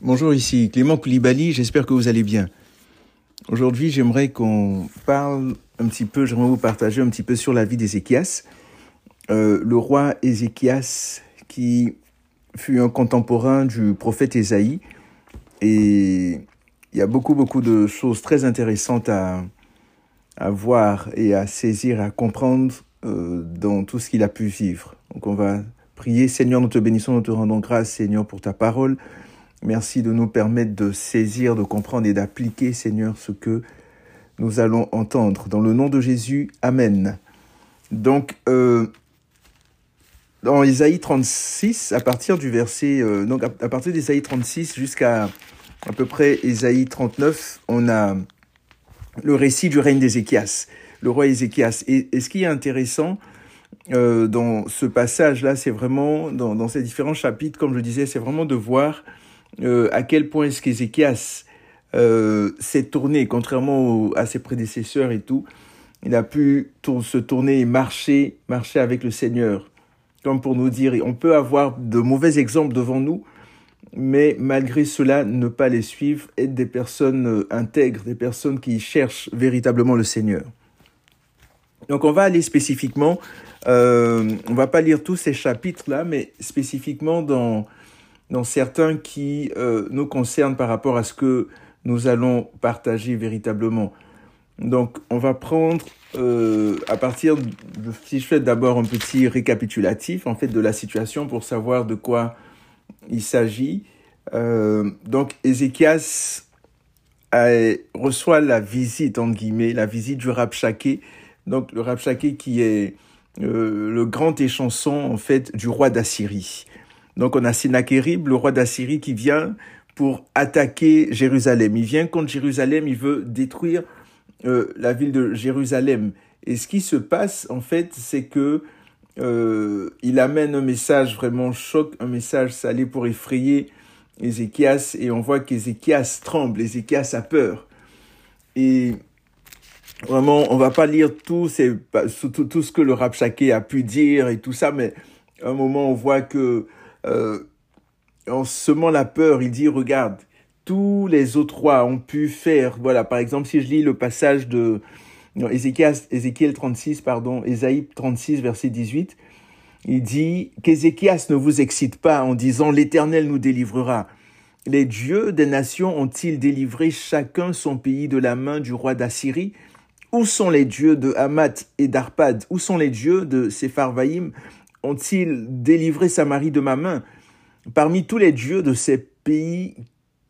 Bonjour, ici Clément Koulibaly, j'espère que vous allez bien. Aujourd'hui, j'aimerais qu'on parle un petit peu, j'aimerais vous partager un petit peu sur la vie d'Ézéchias. Euh, le roi Ézéchias qui fut un contemporain du prophète Ésaïe et il y a beaucoup beaucoup de choses très intéressantes à, voir et à saisir, à comprendre euh, dans tout ce qu'il a pu vivre. Donc on va prier, Seigneur, nous te bénissons, nous te rendons grâce, Seigneur, pour ta parole. Merci de nous permettre de saisir, de comprendre et d'appliquer, Seigneur, ce que nous allons entendre. Dans le nom de Jésus, Amen. Donc, euh, dans Isaïe 36, à partir du verset, euh, donc à, à partir d'Isaïe 36 jusqu'à à peu près Isaïe 39, on a le récit du règne d'Ézéchias, le roi Ézéchias. Et, ce qui est intéressant euh, dans ce passage-là, c'est vraiment, dans, dans, ces différents chapitres, comme je disais, c'est vraiment de voir euh, à quel point est-ce qu'Ézéchias euh, s'est tourné, contrairement à ses prédécesseurs et tout, il a pu se tourner et marcher, marcher avec le Seigneur. Comme pour nous dire, on peut avoir de mauvais exemples devant nous, mais malgré cela, ne pas les suivre, être des personnes euh, intègres, des personnes qui cherchent véritablement le Seigneur. Donc on va aller spécifiquement, euh, on va pas lire tous ces chapitres-là, mais spécifiquement dans, dans certains qui euh, nous concernent par rapport à ce que nous allons partager véritablement. Donc on va prendre euh, à partir, de, si je fais d'abord un petit récapitulatif en fait de la situation pour savoir de quoi il s'agit. Euh, donc Ézéchias reçoit la visite, entre guillemets, la visite du Rabchaké. Donc le Rabchaké qui est le grand échanson en fait du roi d'Assyrie. Donc on a Sennacherib, le roi d'Assyrie qui vient pour attaquer Jérusalem. Il vient contre Jérusalem, il veut détruire euh, la ville de Jérusalem. Et ce qui se passe en fait, c'est que euh, il amène un message vraiment choc, un message salé pour effrayer Ézéchias et on voit qu'Ézéchias tremble, Ézéchias a peur. Et vraiment, on va pas lire tout, ce que le Rabchaké a pu dire et tout ça, mais à un moment on voit que euh, en semant la peur, il dit regarde, tous les autres rois ont pu faire, voilà, par exemple, si je lis le passage de Ézéchiel 36, pardon, Ésaïe 36, verset 18, il dit qu'Ézéchias ne vous excite pas en disant l'Éternel nous délivrera. Les dieux des nations ont-ils délivré chacun son pays de la main du roi d'Assyrie? Où sont les dieux de Hamath et d'Arpad? Où sont les dieux de Sepharvaïm Ont-ils délivré Samarie de ma main? Parmi tous les dieux de ces pays,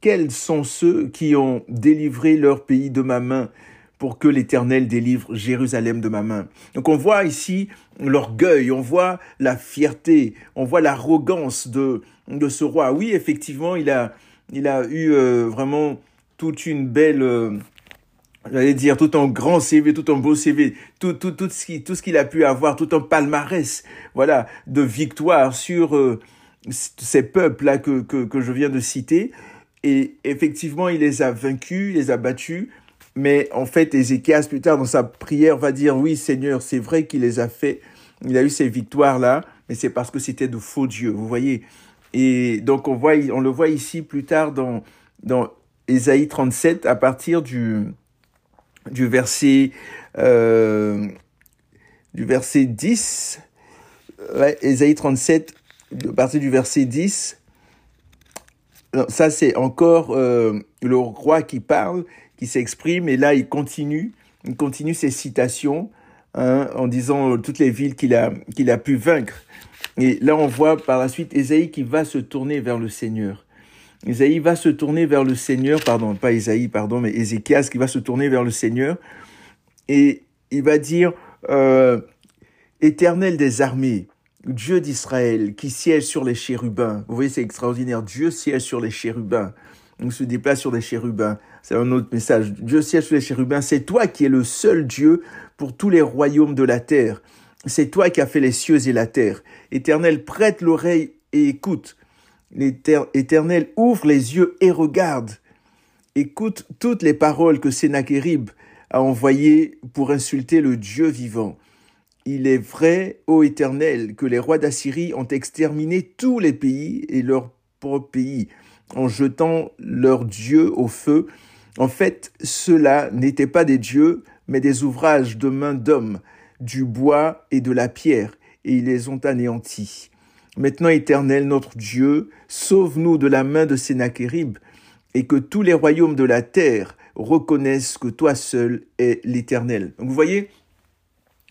quels sont ceux qui ont délivré leur pays de ma main pour que l'Éternel délivre Jérusalem de ma main? Donc on voit ici l'orgueil, on voit la fierté, on voit l'arrogance de, de ce roi. Oui, effectivement, il a, il a eu euh, vraiment toute une belle... Euh, j'allais dire tout un grand CV, tout un beau CV, tout tout tout ce qui tout ce qu'il a pu avoir, tout un palmarès, voilà, de victoire sur euh, ces peuples là que, que que je viens de citer. Et effectivement, il les a vaincus, il les a battus. Mais en fait, Ézéchias, plus tard dans sa prière, va dire, oui, Seigneur, c'est vrai qu'il les a fait, il a eu ces victoires-là, mais c'est parce que c'était de faux dieux, vous voyez. Et donc, on, voit, on le voit ici plus tard dans, dans Ésaïe 37, à partir du, du verset, euh, du verset 10, ouais, Ésaïe 37, à partir du verset 10, non, ça c'est encore euh, le roi qui parle, qui s'exprime, et là il continue, il continue ses citations hein, en disant euh, toutes les villes qu'il a, qu'il a pu vaincre. Et là on voit par la suite Ésaïe qui va se tourner vers le Seigneur. Ésaïe va se tourner vers le Seigneur, pardon, pas Ésaïe, pardon, mais Ézéchias qui va se tourner vers le Seigneur, et il va dire, euh, Éternel des armées, Dieu d'Israël qui siège sur les chérubins. Vous voyez, c'est extraordinaire. Dieu siège sur les chérubins. On se déplace sur les chérubins. C'est un autre message. Dieu siège sur les chérubins. C'est toi qui es le seul Dieu pour tous les royaumes de la terre. C'est toi qui as fait les cieux et la terre. Éternel, prête l'oreille et écoute. Éternel, ouvre les yeux et regarde. Écoute toutes les paroles que Sennacherib a envoyées pour insulter le Dieu vivant. Il est vrai, ô Éternel, que les rois d'Assyrie ont exterminé tous les pays et leur propre pays. en jetant leur Dieu au feu. En fait, ceux-là n'étaient pas des dieux, mais des ouvrages de main d'hommes, du bois et de la pierre, et ils les ont anéantis. Maintenant, Éternel, notre Dieu, sauve-nous de la main de Sénachérib, et que tous les royaumes de la terre reconnaissent que toi seul es l'Éternel. Donc vous voyez,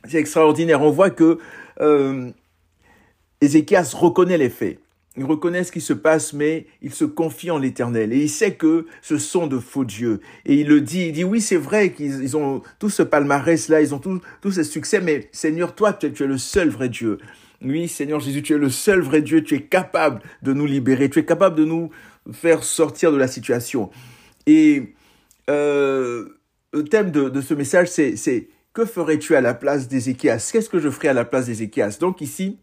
c'est extraordinaire. On voit que euh, Ézéchias reconnaît les faits. Il reconnaît ce qui se passe, mais il se confie en l'Éternel. Et il sait que ce sont de faux dieux. Et il le dit, il dit, oui, c'est vrai qu'ils ont tout ce palmarès-là, ils ont tout, tout ce succès, mais Seigneur, toi, tu es, le seul vrai Dieu. Oui, Seigneur Jésus, tu es le seul vrai Dieu, tu es capable de nous libérer, tu es capable de nous faire sortir de la situation. Et euh, le thème de, ce message, c'est que ferais-tu à la place d'Ézéchias Qu'est-ce que je ferais à la place d'Ézéchias? Donc ici,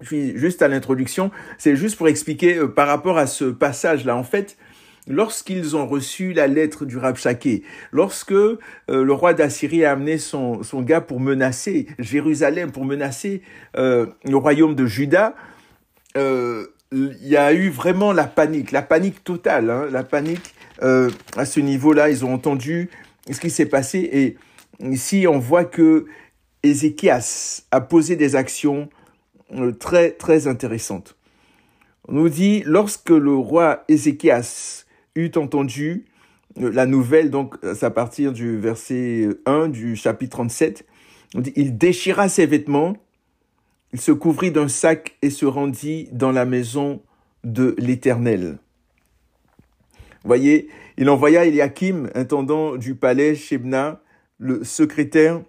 je suis juste à l'introduction, c'est juste pour expliquer euh, par rapport à ce passage-là. En fait, lorsqu'ils ont reçu la lettre du Rabshakeh, lorsque euh, le roi d'Assyrie a amené son, son gars pour menacer Jérusalem, pour menacer euh, le royaume de Juda, il y a eu vraiment la panique, la panique totale, hein, la panique à ce niveau-là. Ils ont entendu ce qui s'est passé et ici on voit que Ézéchias a posé des actions euh, très, très intéressante. On nous dit, lorsque le roi Ézéchias entendu euh, la nouvelle, donc c'est à partir du verset 1 du chapitre 37, on dit, il déchira ses vêtements, il se couvrit d'un sac et se rendit dans la maison de l'Éternel. Voyez, il envoya Eliakim, intendant du palais, Shebna, le secrétaire,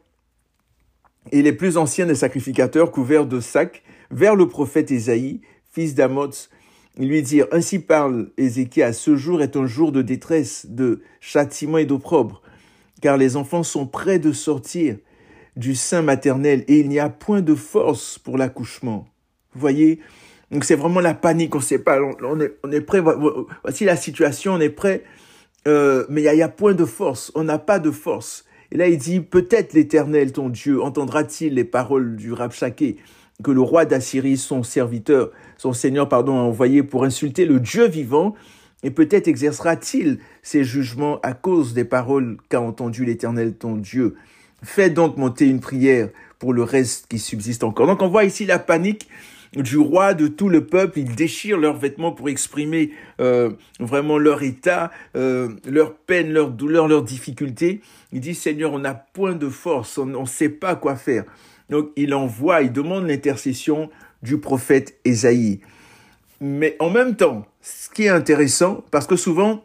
et les plus anciens des sacrificateurs couverts de sacs vers le prophète Ésaïe, fils d'Amoz. Lui dirent, Ainsi parle Ézéchias, ce jour est un jour de détresse, de châtiment et d'opprobre, car les enfants sont prêts de sortir du sein maternel et il n'y a point de force pour l'accouchement. Vous voyez Donc c'est vraiment la panique, on ne sait pas, on est, prêt, voici la situation, on est prêt, euh, mais il n'y a, point de force, on n'a pas de force. Et là, il dit, peut-être l'Éternel, ton Dieu, entendra-t-il les paroles du Rabchaké que le roi d'Assyrie, son serviteur, son seigneur, pardon, a envoyé pour insulter le Dieu vivant, et peut-être exercera-t-il ses jugements à cause des paroles qu'a entendu l'Éternel, ton Dieu. Fais donc monter une prière pour le reste qui subsiste encore. Donc on voit ici la panique du roi, de tout le peuple. Ils déchirent leurs vêtements pour exprimer euh, vraiment leur état, euh, leur peine, leur douleur, leurs difficultés. Il dit, Seigneur, on n'a point de force, on ne sait pas quoi faire. Donc il envoie, il demande l'intercession du prophète Ésaïe. Mais en même temps, ce qui est intéressant, parce que souvent,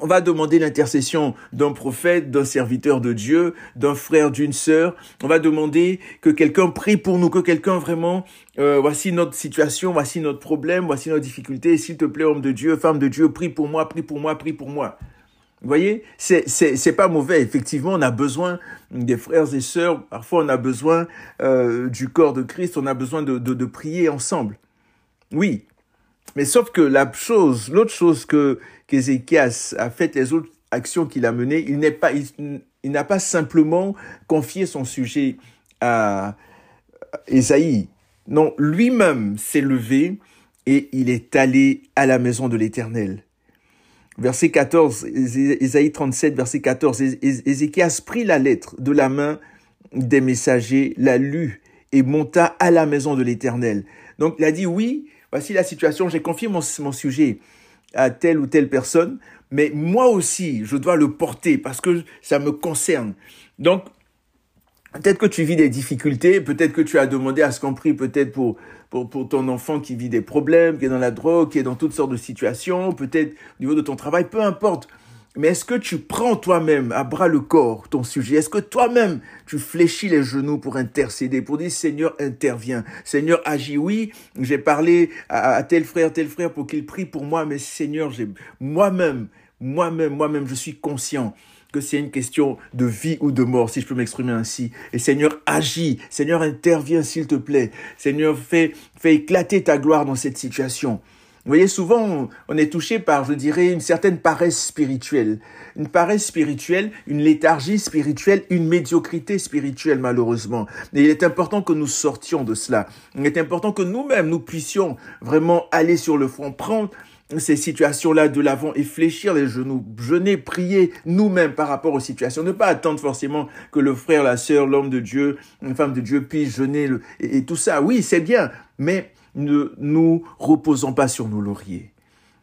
on va demander l'intercession d'un prophète, d'un serviteur de Dieu, d'un frère, d'une sœur. On va demander que quelqu'un prie pour nous, que quelqu'un vraiment, euh, voici notre situation, voici notre problème, voici notre difficulté. S'il te plaît, homme de Dieu, femme de Dieu, prie pour moi, prie pour moi, prie pour moi. Vous voyez, c'est c'est pas mauvais. Effectivement, on a besoin des frères et sœurs. Parfois, on a besoin euh, du corps de Christ. On a besoin de, de, prier ensemble. Oui, mais sauf que la chose, l'autre chose que qu'Ézéchias a fait, les autres actions qu'il a menées, il n'est pas, il, n'a pas simplement confié son sujet à Ésaïe. Non, lui-même s'est levé et il est allé à la maison de l'Éternel. Verset 14, Ésaïe 37, verset 14, Ézéchias prit la lettre de la main des messagers, la lut et monta à la maison de l'Éternel. Donc il a dit, oui, voici la situation, j'ai confié mon, mon sujet à telle ou telle personne, mais moi aussi, je dois le porter parce que ça me concerne. Donc, Peut-être que tu vis des difficultés, peut-être que tu as demandé à ce qu'on prie peut-être pour, pour, ton enfant qui vit des problèmes, qui est dans la drogue, qui est dans toutes sortes de situations, peut-être au niveau de ton travail, peu importe. Mais est-ce que tu prends toi-même à bras le corps ton sujet? Est-ce que toi-même tu fléchis les genoux pour intercéder, pour dire Seigneur interviens, Seigneur agis. Oui, j'ai parlé à, tel frère, tel frère pour qu'il prie pour moi, mais Seigneur, j'ai moi-même, moi-même, moi-même, je suis conscient que c'est une question de vie ou de mort, si je peux m'exprimer ainsi. Et Seigneur, agis. Seigneur, interviens, s'il te plaît. Seigneur, fais, fais éclater ta gloire dans cette situation. Vous voyez, souvent, on est touché par, je dirais, une certaine paresse spirituelle. Une paresse spirituelle, une léthargie spirituelle, une médiocrité spirituelle, malheureusement. Et il est important que nous sortions de cela. Il est important que nous-mêmes, nous puissions vraiment aller sur le front, prendre ces situations-là de l'avant et fléchir les genoux, jeûner, prier nous-mêmes par rapport aux situations. Ne pas attendre forcément que le frère, la sœur, l'homme de Dieu, une femme de Dieu puisse jeûner et, tout ça. Oui, c'est bien, mais ne nous reposons pas sur nos lauriers.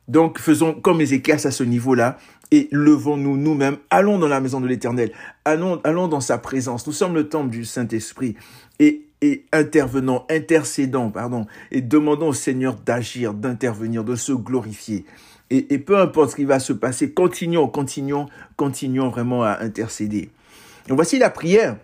Donc faisons comme Ézéchias à ce niveau-là et levons-nous nous-mêmes, allons dans la maison de l'Éternel, allons, allons dans sa présence. Nous sommes le temple du Saint-Esprit et, et intervenons, intercédons, pardon, et demandons au Seigneur d'agir, d'intervenir, de se glorifier. Et, et, peu importe ce qui va se passer, continuons, continuons, continuons vraiment à intercéder. Donc voici la prière.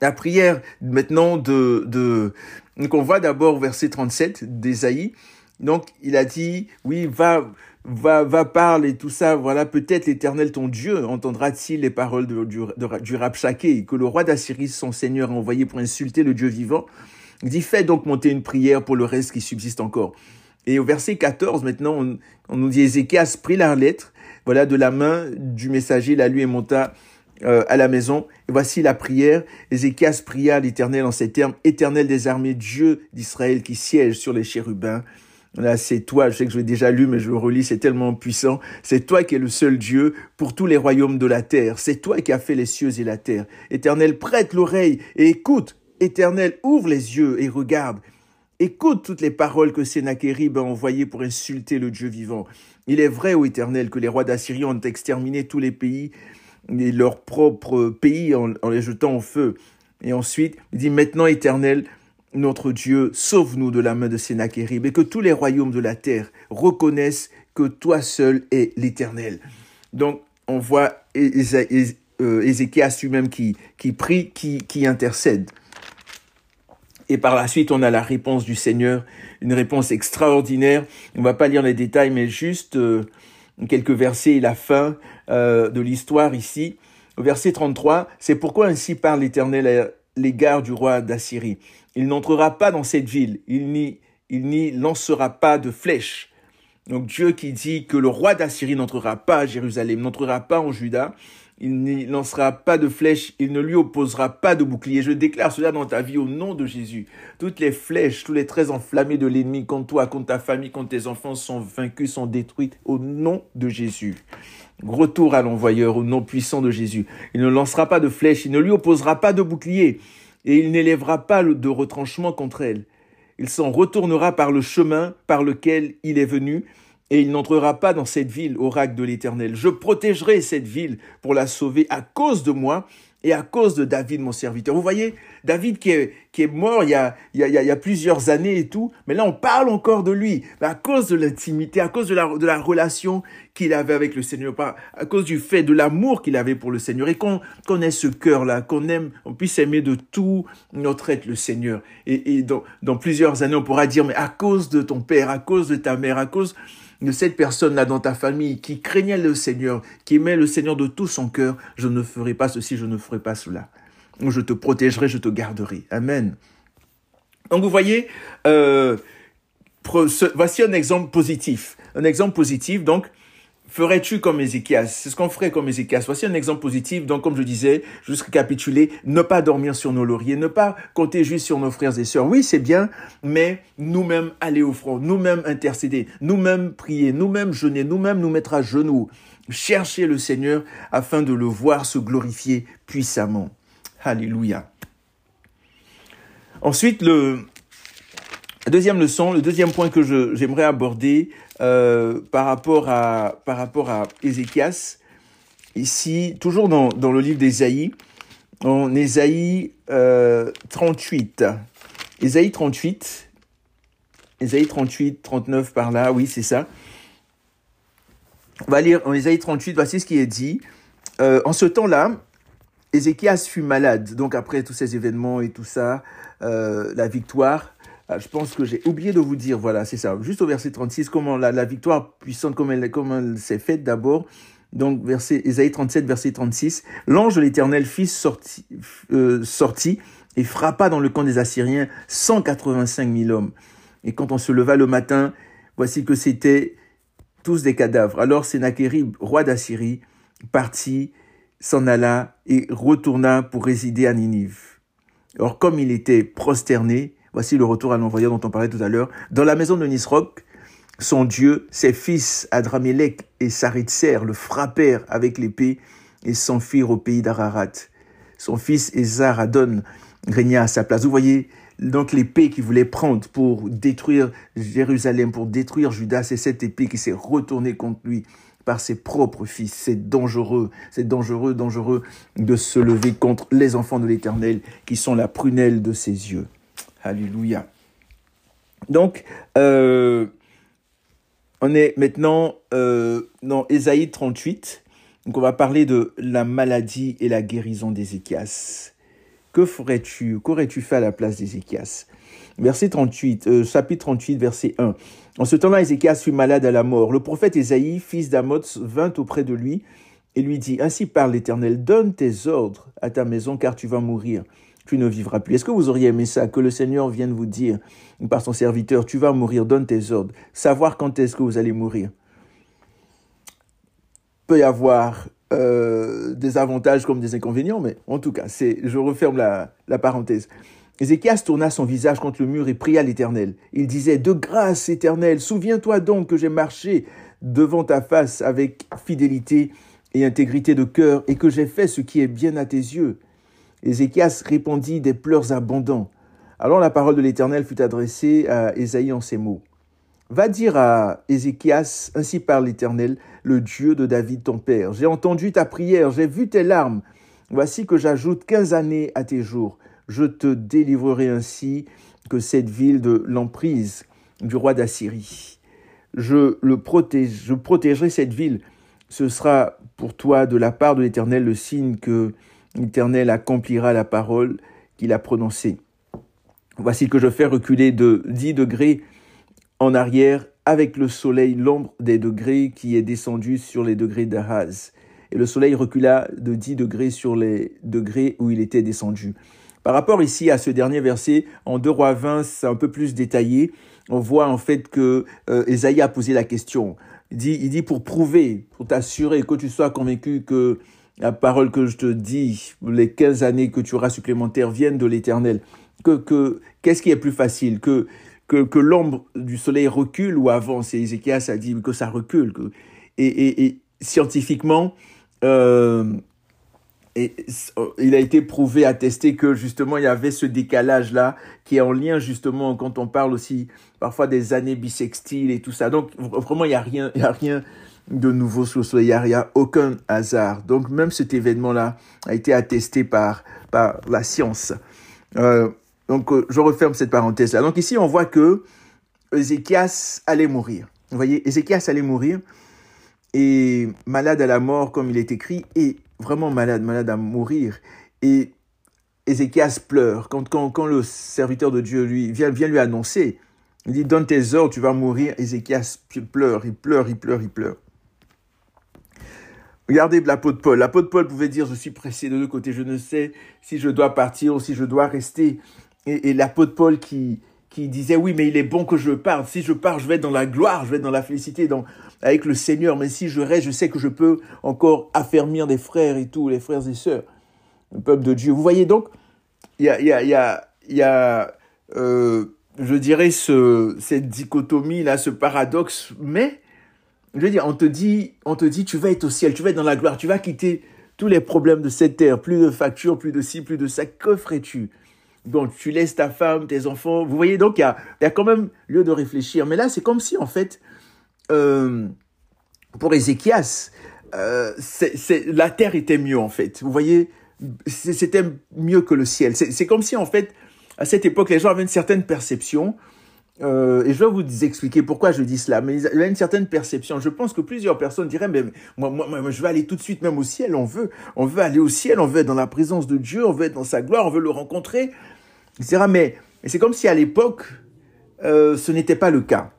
La prière maintenant de, de donc on voit d'abord verset 37 d'Ésaïe. Donc il a dit, oui, va, va, va parler tout ça. Voilà, peut-être l'Éternel ton Dieu entendra-t-il les paroles de, du, du Rabshaké, que le roi d'Assyrie, son Seigneur, a envoyé pour insulter le Dieu vivant. Il dit, fais donc monter une prière pour le reste qui subsiste encore. Et au verset 14, maintenant, on, on nous dit, Ézéchias prit la lettre, voilà, de la main du messager, la lui et monta euh, à la maison. Et voici la prière. Ézéchias pria l'Éternel en ces termes, Éternel des armées, Dieu d'Israël qui siège sur les chérubins. Là, c'est toi, je sais que je l'ai déjà lu, mais je le relis, c'est tellement puissant. C'est toi qui es le seul Dieu pour tous les royaumes de la terre. C'est toi qui as fait les cieux et la terre. Éternel, prête l'oreille et écoute. Éternel, ouvre les yeux et regarde. Écoute toutes les paroles que Sénachérib a envoyées pour insulter le Dieu vivant. Il est vrai, ô Éternel, que les rois d'Assyrie ont exterminé tous les pays et leur propre pays en, en les jetant au feu. Et ensuite, il dit, maintenant, Éternel, notre Dieu, sauve-nous de la main de Sénachérib et que tous les royaumes de la terre reconnaissent que toi seul es l'Éternel. Donc, on voit euh, Ézéchias lui-même qui, prie, qui, intercède. Et par la suite, on a la réponse du Seigneur, une réponse extraordinaire. On va pas lire les détails, mais juste euh, quelques versets et la fin euh, de l'histoire ici. Au verset 33, c'est pourquoi ainsi parle l'Éternel à l'égard du roi d'Assyrie. Il n'entrera pas dans cette ville, il n'y, il n'y lancera pas de flèches. Donc Dieu qui dit que le roi d'Assyrie n'entrera pas à Jérusalem, n'entrera pas en Juda, il n'y lancera pas de flèches, il ne lui opposera pas de bouclier. Je déclare cela dans ta vie au nom de Jésus. Toutes les flèches, tous les traits enflammés de l'ennemi contre toi, contre ta famille, contre tes enfants sont vaincus, sont détruits au nom de Jésus. Retour à l'envoyeur au nom puissant de Jésus. Il ne lancera pas de flèches, il ne lui opposera pas de bouclier et il n'élèvera pas de retranchement contre elle. Il s'en retournera par le chemin par lequel il est venu, et il n'entrera pas dans cette ville, oracle de l'Éternel. Je protégerai cette ville pour la sauver à cause de moi, et à cause de David, mon serviteur. Vous voyez, David qui est, qui est mort il y, a, il, y a, il y a plusieurs années et tout, mais là on parle encore de lui, à cause de l'intimité, à cause de la, de la relation qu'il avait avec le Seigneur, à cause du fait de l'amour qu'il avait pour le Seigneur, et qu'on ait ce cœur-là, qu'on aime, on puisse aimer de tout notre être le Seigneur. Et, et dans, dans plusieurs années, on pourra dire, mais à cause de ton père, à cause de ta mère, à cause cette personne-là dans ta famille qui craignait le Seigneur, qui aimait le Seigneur de tout son cœur, je ne ferai pas ceci, je ne ferai pas cela. Je te protégerai, je te garderai. Amen. Donc vous voyez, euh, voici un exemple positif. Un exemple positif, donc, ferais-tu comme Ézéchias? C'est ce qu'on ferait comme Ézéchias. Voici un exemple positif. Donc, comme je disais, juste récapituler, ne pas dormir sur nos lauriers, ne pas compter juste sur nos frères et sœurs. Oui, c'est bien, mais nous-mêmes aller au front, nous-mêmes intercéder, nous-mêmes prier, nous-mêmes jeûner, nous-mêmes nous mettre à genoux, chercher le Seigneur afin de le voir se glorifier puissamment. Alléluia. Ensuite, le, deuxième leçon, le deuxième point que j'aimerais aborder, euh, par rapport à par rapport à Ézéchias. Ici, toujours dans, dans le livre d'Ésaïe, en Ésaïe euh, 38. Ésaïe 38. Ésaïe 38, 39 par là, oui, c'est ça. On va lire en Ésaïe 38, voici ce qui est dit. Euh, en ce temps-là, Ézéchias fut malade. Donc après tous ces événements et tout ça, euh, la victoire, je pense que j'ai oublié de vous dire, voilà, c'est ça, juste au verset 36, comment la, victoire puissante, comme elle, s'est faite d'abord. Donc, verset, Ésaïe 37, verset 36, l'ange de l'éternel fils sorti, euh, sorti et frappa dans le camp des Assyriens 185 000 hommes. Et quand on se leva le matin, voici que c'était tous des cadavres. Alors Sénachérib, roi d'Assyrie, partit, s'en alla et retourna pour résider à Ninive. Or, comme il était prosterné, Voici le retour à l'envoyeur dont on parlait tout à l'heure. Dans la maison de Nisroch, son Dieu, ses fils Adramélec et Saritser le frappèrent avec l'épée et s'enfuirent au pays d'Ararat. Son fils Adon régna à sa place. Vous voyez, donc l'épée qu'il voulait prendre pour détruire Jérusalem, pour détruire Judas, c'est cette épée qui s'est retournée contre lui par ses propres fils. C'est dangereux, c'est dangereux, dangereux de se lever contre les enfants de l'Éternel qui sont la prunelle de ses yeux. Alléluia. Donc, euh, on est maintenant euh, dans Ésaïe 38. Donc, on va parler de la maladie et la guérison d'Ézéchias. Que ferais-tu Qu'aurais-tu fait à la place d'Ézéchias? Verset 38, euh, chapitre 38, verset 1. En ce temps-là, Ézéchias fut malade à la mort. Le prophète Ésaïe, fils d'Amoz, vint auprès de lui et lui dit, Ainsi parle l'Éternel, donne tes ordres à ta maison, car tu vas mourir. Tu ne vivras plus. Est-ce que vous auriez aimé ça, que le Seigneur vienne vous dire par son serviteur, tu vas mourir, donne tes ordres, savoir quand est-ce que vous allez mourir Peut y avoir euh, des avantages comme des inconvénients, mais en tout cas, c'est, je referme la, la parenthèse. Ézéchias tourna son visage contre le mur et pria l'Éternel. Il disait, De grâce éternelle, souviens-toi donc que j'ai marché devant ta face avec fidélité et intégrité de cœur, et que j'ai fait ce qui est bien à tes yeux. Ézéchias répondit des pleurs abondants. Alors la parole de l'Éternel fut adressée à Ésaïe en ces mots. Va dire à Ézéchias, ainsi parle l'Éternel, le Dieu de David ton père. J'ai entendu ta prière, j'ai vu tes larmes. Voici que j'ajoute quinze années à tes jours. Je te délivrerai ainsi que cette ville de l'emprise du roi d'Assyrie. Je protégerai cette ville. Ce sera pour toi de la part de l'Éternel le signe que l'Éternel accomplira la parole qu'il a prononcée. Voici que je fais reculer de dix degrés en arrière avec le soleil l'ombre des degrés qui est descendu sur les degrés d'Ahaz. Et le soleil recula de 10 degrés sur les degrés où il était descendu. Par rapport ici à ce dernier verset, en 2 rois 20, c'est un peu plus détaillé. On voit en fait que euh, a posé la question. Il dit pour prouver, pour t'assurer que tu sois convaincu que la parole que je te dis, les 15 années que tu auras supplémentaires viennent de l'éternel. Que, que, qu'est-ce qui est plus facile? Que, que, l'ombre du soleil recule ou avance? Et Ézéchias a dit que ça recule. et, scientifiquement, euh, et, il a été prouvé, attesté que justement il y avait ce décalage-là qui est en lien justement quand on parle aussi parfois des années bissextiles et tout ça. Donc vraiment il n'y a rien, il y a rien de nouveau soleil, il n'y a, aucun hasard. Donc même cet événement-là a été attesté par, par la science. Euh, donc, euh, je referme cette parenthèse-là. Donc, ici, on voit que Ézéchias allait mourir. Vous voyez, Ézéchias allait mourir et malade à la mort, comme il est écrit, et vraiment malade, malade à mourir. Et Ézéchias pleure. Quand, quand, quand le serviteur de Dieu lui vient, vient lui annoncer, il dit Donne tes ordres, tu vas mourir. Ézéchias pleure, il pleure, il pleure, il pleure. Regardez l'apôtre Paul. L'apôtre Paul pouvait dire Je suis pressé de deux côtés, je ne sais si je dois partir ou si je dois rester. Et, l'apôtre Paul qui, qui disait oui mais il est bon que je parte. Si je pars je vais dans la gloire je vais dans la félicité avec le Seigneur. Mais si je reste je sais que je peux encore affermir des frères et tout les frères et sœurs le peuple de Dieu. Vous voyez donc il y a y a y a, euh, je dirais ce cette dichotomie là ce paradoxe. Mais je veux dire on te dit on te dit tu vas être au ciel tu vas être dans la gloire tu vas quitter tous les problèmes de cette terre plus de factures plus de ci plus de ça que ferais-tu? Donc tu laisses ta femme, tes enfants. Vous voyez, donc il y a, y a, quand même lieu de réfléchir. Mais là, c'est comme si, en fait, euh, pour Ézéchias, euh, la terre était mieux, en fait. Vous voyez, c'était mieux que le ciel. C'est comme si, en fait, à cette époque, les gens avaient une certaine perception. Euh, et je vais vous expliquer pourquoi je dis cela. Mais il y a une certaine perception. Je pense que plusieurs personnes diraient, mais moi, moi, je vais aller tout de suite même au ciel. On veut, on veut aller au ciel. On veut être dans la présence de Dieu. On veut être dans sa gloire. On veut le rencontrer. Mais, c'est comme si à l'époque, euh, ce n'était pas le cas.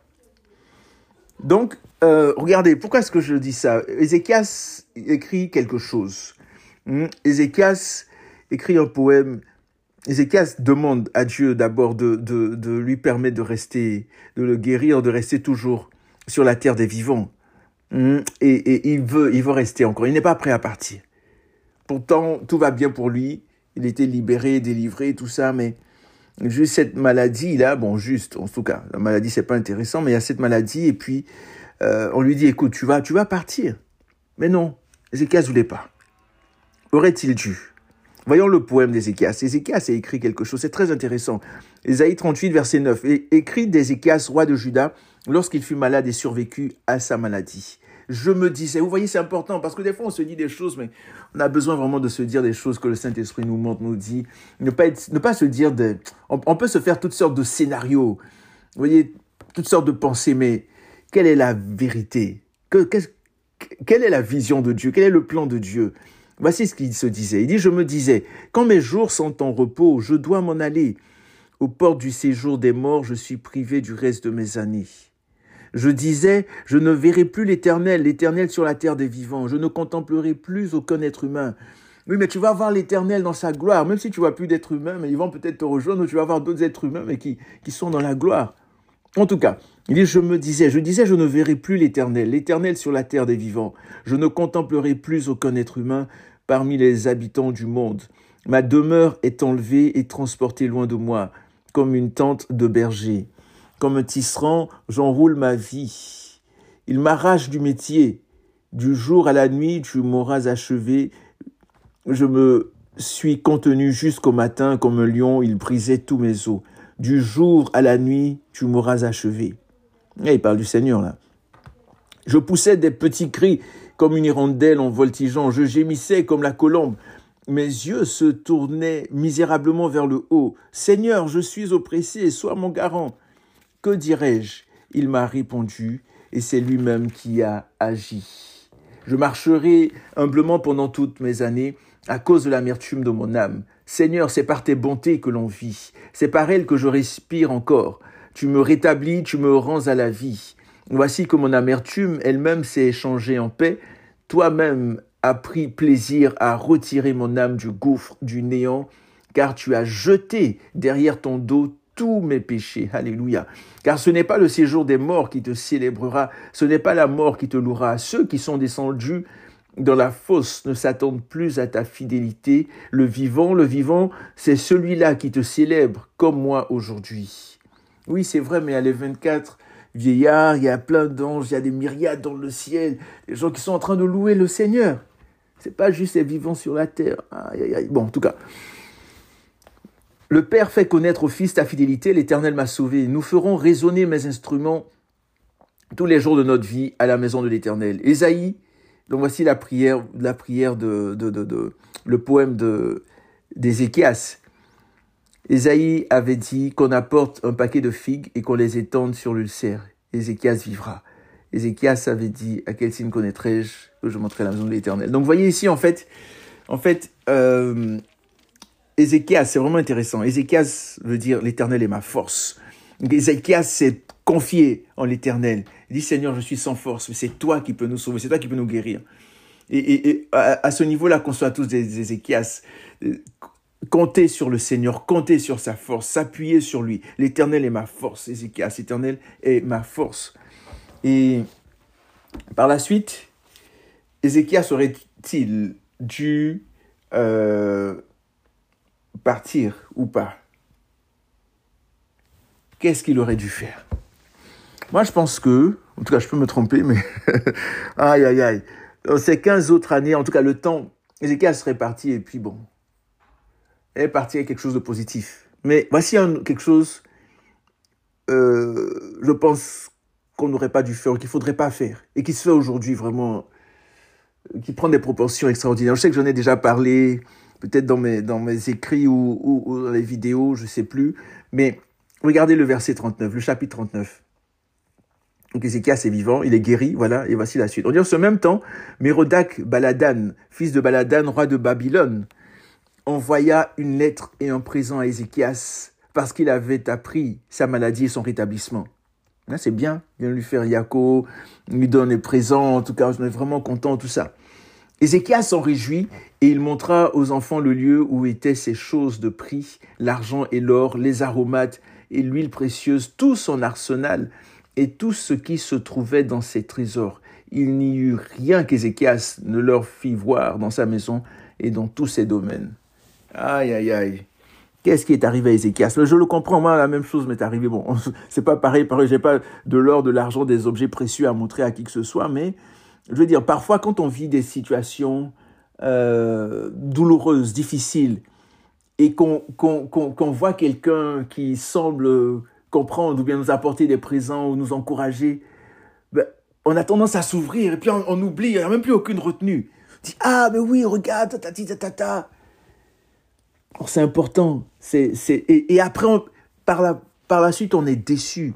Donc, euh, regardez, pourquoi est-ce que je dis ça? Ézéchias écrit quelque chose. Hmm? Ézéchias écrit un poème. Ézéchias demande à Dieu d'abord de, de, lui permettre de rester, de le guérir, de rester toujours sur la terre des vivants. Hmm? Et, et, il, veut, il veut rester encore. Il n'est pas prêt à partir. Pourtant, tout va bien pour lui il était libéré, délivré, tout ça, mais juste cette maladie là, bon juste, en tout cas, la maladie c'est pas intéressant, mais il y a cette maladie et puis euh, on lui dit écoute, tu vas, tu vas partir. Mais non, Ézéchias voulait pas. Aurait-il dû? Voyons le poème d'Ézéchias. Ézéchias a écrit quelque chose, c'est très intéressant. Ésaïe 38, verset 9, écrit d'Ézéchias, roi de Juda, lorsqu'il fut malade et survécu à sa maladie. Je me disais, vous voyez, c'est important parce que des fois on se dit des choses, mais on a besoin vraiment de se dire des choses que le Saint-Esprit nous montre, nous dit. Ne pas, ne pas se dire de. On, peut se faire toutes sortes de scénarios, vous voyez, toutes sortes de pensées, mais quelle est la vérité? Que, Quelle est la vision de Dieu? Quel est le plan de Dieu? Voici ce qu'il se disait. Il dit, je me disais, quand mes jours sont en repos, je dois m'en aller. Aux portes du séjour des morts, je suis privé du reste de mes années. Je disais, je ne verrai plus l'Éternel, l'Éternel sur la terre des vivants. Je ne contemplerai plus aucun être humain. Oui, mais tu vas voir l'Éternel dans sa gloire, même si tu vois plus d'êtres humains, mais ils vont peut-être te rejoindre, tu vas voir d'autres êtres humains, mais qui sont dans la gloire. En tout cas, il dit, je me disais, je disais, je ne verrai plus l'Éternel, l'Éternel sur la terre des vivants. Je ne contemplerai plus aucun être humain parmi les habitants du monde. Ma demeure est enlevée et transportée loin de moi, comme une tente de berger. Comme un tisserand, j'enroule ma vie. Il m'arrache du métier. Du jour à la nuit, tu m'auras achevé. Je me suis contenu jusqu'au matin comme un lion, il brisait tous mes os. Du jour à la nuit, tu m'auras achevé. Et il parle du Seigneur là. Je poussais des petits cris comme une hirondelle en voltigeant. Je gémissais comme la colombe. Mes yeux se tournaient misérablement vers le haut. Seigneur, je suis oppressé, sois mon garant. Que dirais-je? Il m'a répondu, et c'est lui-même qui a agi. Je marcherai humblement pendant toutes mes années à cause de l'amertume de mon âme. Seigneur, c'est par tes bontés que l'on vit, c'est par elles que je respire encore. Tu me rétablis, tu me rends à la vie. Voici que mon amertume elle-même s'est échangée en paix. Toi-même as pris plaisir à retirer mon âme du gouffre, du néant, car tu as jeté derrière ton dos tous mes péchés. Alléluia. Car ce n'est pas le séjour des morts qui te célébrera, ce n'est pas la mort qui te louera. Ceux qui sont descendus dans la fosse ne s'attendent plus à ta fidélité. Le vivant, le vivant, c'est celui-là qui te célèbre comme moi aujourd'hui. Oui, c'est vrai, mais il y a les 24 vieillards, il y a plein d'anges, il y a des myriades dans le ciel, des gens qui sont en train de louer le Seigneur. C'est pas juste les vivants sur la terre. Bon, en tout cas, le Père fait connaître au Fils ta fidélité, l'Éternel m'a sauvé. Nous ferons résonner mes instruments tous les jours de notre vie à la maison de l'Éternel. Ésaïe, donc voici la prière, la prière de, de, le poème de d'Ézéchias. Ésaïe avait dit qu'on apporte un paquet de figues et qu'on les étende sur l'ulcère. Ézéchias vivra. Ézéchias avait dit à quel signe connaîtrai-je que je montrerai la maison de l'Éternel? Donc voyez ici en fait, en fait, euh, Ézéchias, c'est vraiment intéressant. Ézéchias veut dire l'éternel est ma force. Ézéchias s'est confié en l'éternel. Il dit Seigneur, je suis sans force, mais c'est toi qui peux nous sauver, c'est toi qui peux nous guérir. Et, à, ce niveau-là, qu'on soit tous des Ézéchias, compter sur le Seigneur, compter sur sa force, s'appuyer sur lui. L'éternel est ma force, Ézéchias, l'éternel est ma force. Et par la suite, Ézéchias aurait-il dû euh, partir ou pas? Qu'est-ce qu'il aurait dû faire? Moi, je pense que, en tout cas, je peux me tromper, mais aïe, aïe, aïe. Dans ces 15 autres années, en tout cas, le temps, Ézéchiel serait parti et puis bon, elle est parti avec quelque chose de positif. Mais voici quelque chose, euh, je pense qu'on n'aurait pas dû faire, qu'il faudrait pas faire, et qui se fait aujourd'hui vraiment, qui prend des proportions extraordinaires. Je sais que j'en ai déjà parlé, peut-être dans mes, dans mes écrits ou, ou, dans les vidéos, je ne sais plus. Mais regardez le verset 39, le chapitre 39. Donc Ézéchias est vivant, il est guéri, voilà, et voici la suite. On dit en ce même temps, Mérodac Baladan, fils de Baladan, roi de Babylone, envoya une lettre et un présent à Ézéchias parce qu'il avait appris sa maladie et son rétablissement. Là, c'est bien, il vient lui faire Yako, lui donne des présents, en tout cas, on est vraiment content, tout ça. Ézéchias s'en réjouit et il montra aux enfants le lieu où étaient ces choses de prix, l'argent et l'or, les aromates et l'huile précieuse, tout son arsenal et tout ce qui se trouvait dans ses trésors. Il n'y eut rien qu'Ézéchias ne leur fit voir dans sa maison et dans tous ses domaines. Aïe, aïe, aïe. Qu'est-ce qui est arrivé à Ézéchias Je le comprends, moi, la même chose m'est arrivé. Bon, c'est pas pareil, pareil, j'ai pas de l'or, de l'argent, des objets précieux à montrer à qui que ce soit, mais je veux dire, parfois, quand on vit des situations euh, douloureuses, difficiles, et qu'on voit quelqu'un qui semble comprendre ou bien nous apporter des présents ou nous encourager, ben, on a tendance à s'ouvrir et puis on, oublie, il n'y a même plus aucune retenue. On dit, ah, mais oui, regarde, ta, ta, ta, C'est important. C'est, et, après, par, la, par la suite, on est déçu,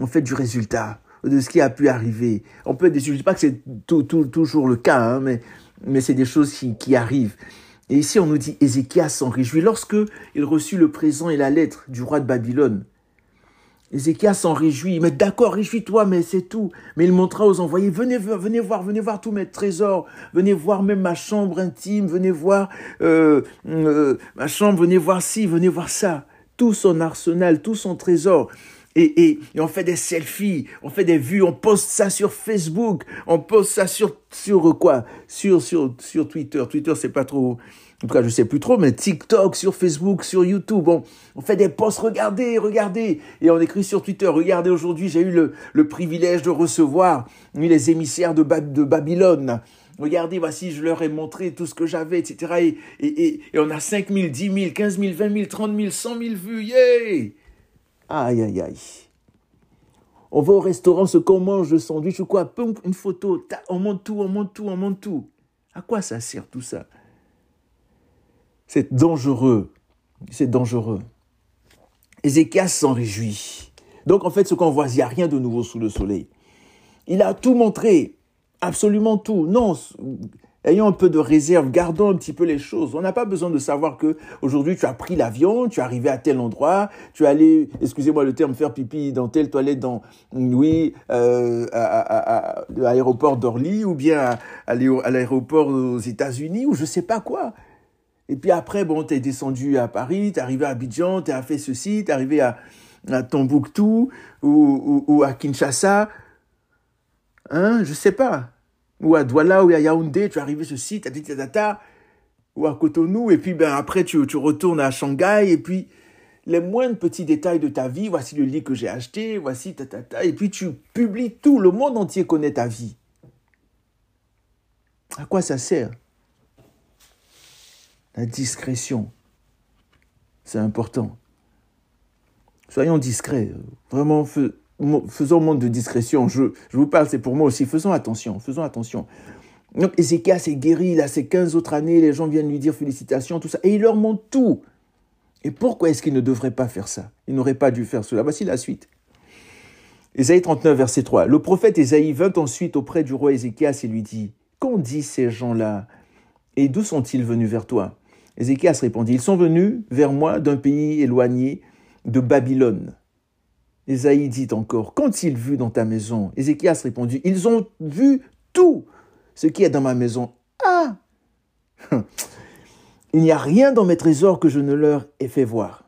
en fait, du résultat, de ce qui a pu arriver. On peut être déçu. Je ne dis pas que c'est toujours le cas, hein, mais, mais c'est des choses qui, qui arrivent. Et ici, on nous dit, Ézéchias s'en réjouit lorsque il reçut le présent et la lettre du roi de Babylone. Ézéchias s'en réjouit. Mais d'accord, réjouis-toi, mais c'est tout. Mais il montra aux envoyés, venez, venez voir, venez voir tous mes trésors. Venez voir même ma chambre intime. Venez voir euh, euh, ma chambre, venez voir ci, venez voir ça. Tout son arsenal, tout son trésor. Et, et, on fait des selfies, on fait des vues, on poste ça sur Facebook, on poste ça sur, sur quoi? Sur, sur, sur Twitter. Twitter, c'est pas trop en tout cas, je sais plus trop, mais TikTok, sur Facebook, sur YouTube, bon, on fait des posts, regardez, regardez, et on écrit sur Twitter, regardez, aujourd'hui, j'ai eu le, privilège de recevoir les émissaires de, Babylone. Regardez, voici, je leur ai montré tout ce que j'avais, etc. Et, et, et, on a 5 000, 10 000, 15 000, 20 000, 30 000, 100 000 vues, yeah! Aïe, aïe, aïe. On va au restaurant, ce qu'on mange, le sandwich ou quoi, une photo, on monte tout, on monte tout, on monte tout. À quoi ça sert tout ça? C'est dangereux. C'est dangereux. Ézéchias s'en réjouit. Donc en fait, ce qu'on voit, il n'y a rien de nouveau sous le soleil. Il a tout montré, absolument tout. Non, ayons un peu de réserve, gardons un petit peu les choses. On n'a pas besoin de savoir que aujourd'hui tu as pris l'avion, tu es arrivé à tel endroit, tu es allé, excusez-moi le terme, faire pipi dans telle toilette dans, oui, euh, à, l'aéroport d'Orly ou bien à, à l'aéroport aux États-Unis ou je sais pas quoi. Et puis après, bon, t'es descendu à Paris, t'es arrivé à Abidjan, t'as fait ceci, t'es arrivé à, Tombouctou ou, à Kinshasa. Hein, je sais pas. Ou à Douala ou à Yaoundé, tu es arrivé ceci, t'as dit tata. Ou à Cotonou, et puis ben après tu, retournes à Shanghai, et puis les moindres petits détails de ta vie, voici le lit que j'ai acheté, voici ta, et puis tu publies tout, le monde entier connaît ta vie. À quoi ça sert? La discrétion. C'est important. Soyons discrets. Vraiment, faisons monde de discrétion. Je, je vous parle, c'est pour moi aussi. Faisons attention, faisons attention. Donc Ézéchias est guéri, il a ses 15 autres années, les gens viennent lui dire félicitations, tout ça, et il leur montre tout. Et pourquoi est-ce qu'il ne devrait pas faire ça? Il n'aurait pas dû faire cela. Voici la suite. Ésaïe 39, verset 3. Le prophète Ésaïe vint ensuite auprès du roi Ézéchias et lui dit, Qu'ont dit ces gens-là? Et d'où sont-ils venus vers toi? Ézéchias répondit, Ils sont venus vers moi d'un pays éloigné de Babylone. Ésaïe dit encore, Qu'ont-ils vu dans ta maison Ézéchias répondit, Ils ont vu tout ce qui est dans ma maison. Ah Il n'y a rien dans mes trésors que je ne leur ai fait voir.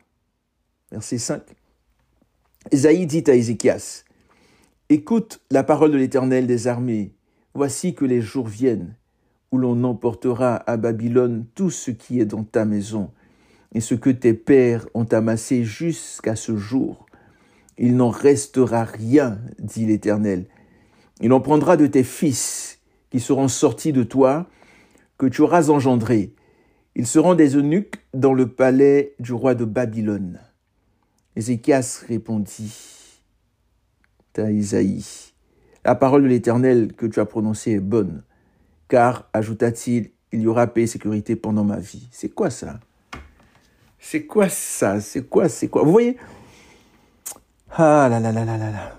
Verset 5. Ésaïe dit à Ézéchias, Écoute la parole de l'Éternel des armées. Voici que les jours viennent où l'on emportera à Babylone tout ce qui est dans ta maison et ce que tes pères ont amassé jusqu'à ce jour. Il n'en restera rien, dit l'Éternel. Il en prendra de tes fils qui seront sortis de toi, que tu auras engendrés. Ils seront des eunuques dans le palais du roi de Babylone. Ézéchias répondit à Isaïe, la parole de l'Éternel que tu as prononcée est bonne car, ajouta-t-il, il y aura paix et sécurité pendant ma vie. C'est quoi ça? C'est quoi ça? C'est quoi? C'est quoi? Vous voyez? Ah là là là là là.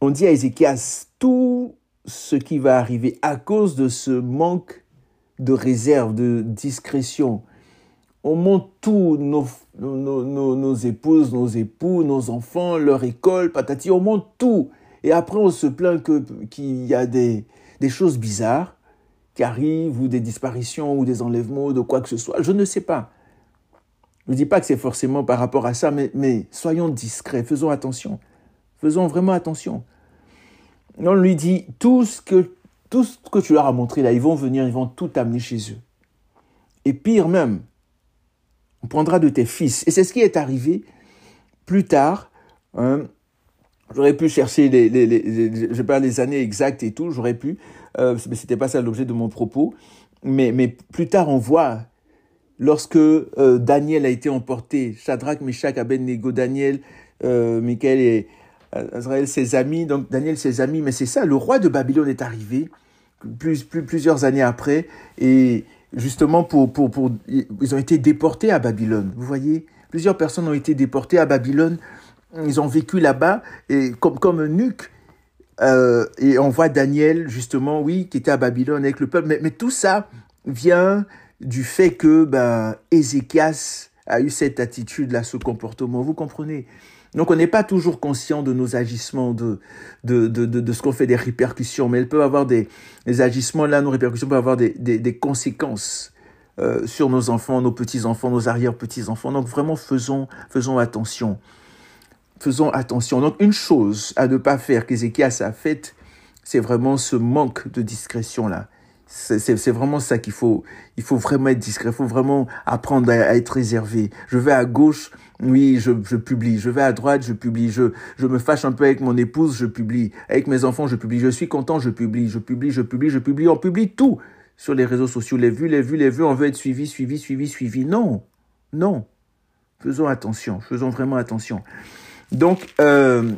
On dit à Ézéchias tout ce qui va arriver à cause de ce manque de réserve, de discrétion. On monte tout, nos, nos, nos, nos épouses, nos époux, nos enfants, leur école, patati, on monte tout. Et après, on se plaint qu'il y a des choses bizarres qui arrivent, ou des disparitions, ou des enlèvements, de quoi que ce soit. Je ne sais pas. Je ne dis pas que c'est forcément par rapport à ça, mais, mais soyons discrets, faisons attention. Faisons vraiment attention. On lui dit, tout ce, que, tout ce que tu leur as montré là, ils vont venir, ils vont tout amener chez eux. Et pire même, On prendra de tes fils. Et c'est ce qui est arrivé plus tard. Hein, J'aurais pu chercher les, les, je pas les années exactes et tout, j'aurais pu, euh, mais c'était pas ça l'objet de mon propos. Mais, mais plus tard, on voit, lorsque euh, Daniel a été emporté, Shadrach, Meshach, Abednego, Daniel, euh, Michael et Azraël, ses amis, donc Daniel, ses amis, mais c'est ça, le roi de Babylone est arrivé plus, plus, plusieurs années après, et justement, pour, pour, pour, ils ont été déportés à Babylone. Vous voyez, plusieurs personnes ont été déportées à Babylone ils ont vécu là-bas et comme, comme un nuque. Euh, et on voit Daniel, justement, oui, qui était à Babylone avec le peuple. Mais, tout ça vient du fait que ben, Ézéchias a eu cette attitude-là, ce comportement. Vous comprenez? Donc on n'est pas toujours conscient de nos agissements, de, de, de, de, ce qu'on fait des répercussions, mais elles peuvent avoir des, des agissements, là, nos répercussions peuvent avoir des, des, des conséquences euh, sur nos enfants, nos petits-enfants, nos arrière-petits-enfants. Donc vraiment, faisons, faisons attention faisons attention. Donc, une chose à ne pas faire qu'Ézéchias a faite, c'est vraiment ce manque de discrétion-là. C'est vraiment ça qu'il faut. Il faut vraiment être discret. Il faut vraiment apprendre à, être réservé. Je vais à gauche, oui, je, je, publie. Je vais à droite, je publie. Je, je me fâche un peu avec mon épouse, je publie. Avec mes enfants, je publie. Je suis content, je publie. Je publie, je publie, je publie. On publie tout sur les réseaux sociaux. Les vues, les vues, les vues. On veut être suivi, suivi, suivi, suivi. Non, non. Faisons attention. Faisons vraiment attention. Donc, euh,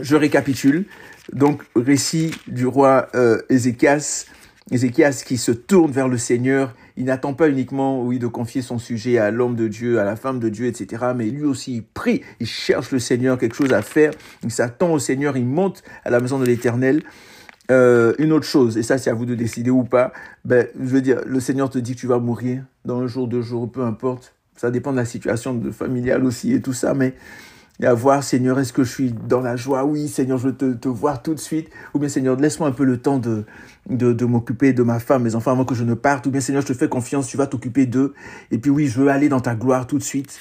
je récapitule. Donc, récit du roi euh, Ézéchias. Ézéchias qui se tourne vers le Seigneur. Il n'attend pas uniquement, oui, de confier son sujet à l'homme de Dieu, à la femme de Dieu, etc. Mais lui aussi, il prie. Il cherche le Seigneur, quelque chose à faire. Il s'attend au Seigneur. Il monte à la maison de l'Éternel. Euh, une autre chose, et ça c'est à vous de décider ou pas, ben, je veux dire, le Seigneur te dit que tu vas mourir dans un jour, deux jours, peu importe. Ça dépend de la situation familiale aussi et tout ça, mais et à voir, Seigneur, est-ce que je suis dans la joie? Oui, Seigneur, je veux te, te voir tout de suite. Ou bien, Seigneur, laisse-moi un peu le temps de, de, de m'occuper de ma femme, mes enfants, avant que je ne parte. Ou bien, Seigneur, je te fais confiance, tu vas t'occuper d'eux. Et puis, oui, je veux aller dans ta gloire tout de suite.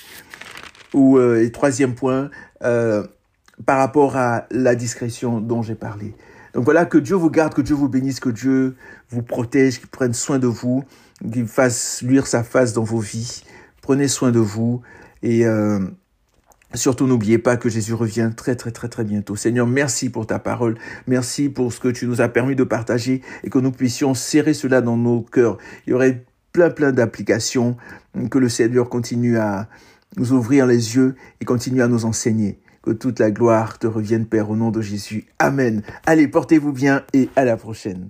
Ou, euh, et troisième point, euh, par rapport à la discrétion dont j'ai parlé. Donc voilà, que Dieu vous garde, que Dieu vous bénisse, que Dieu vous protège, qu'il prenne soin de vous, qu'il fasse luire sa face dans vos vies. Prenez soin de vous et... Euh, Surtout n'oubliez pas que Jésus revient très très très très bientôt. Seigneur, merci pour ta parole. Merci pour ce que tu nous as permis de partager et que nous puissions serrer cela dans nos cœurs. Il y aurait plein plein d'applications que le Seigneur continue à nous ouvrir les yeux et continue à nous enseigner. Que toute la gloire te revienne, Père, au nom de Jésus. Amen. Allez, portez-vous bien et à la prochaine.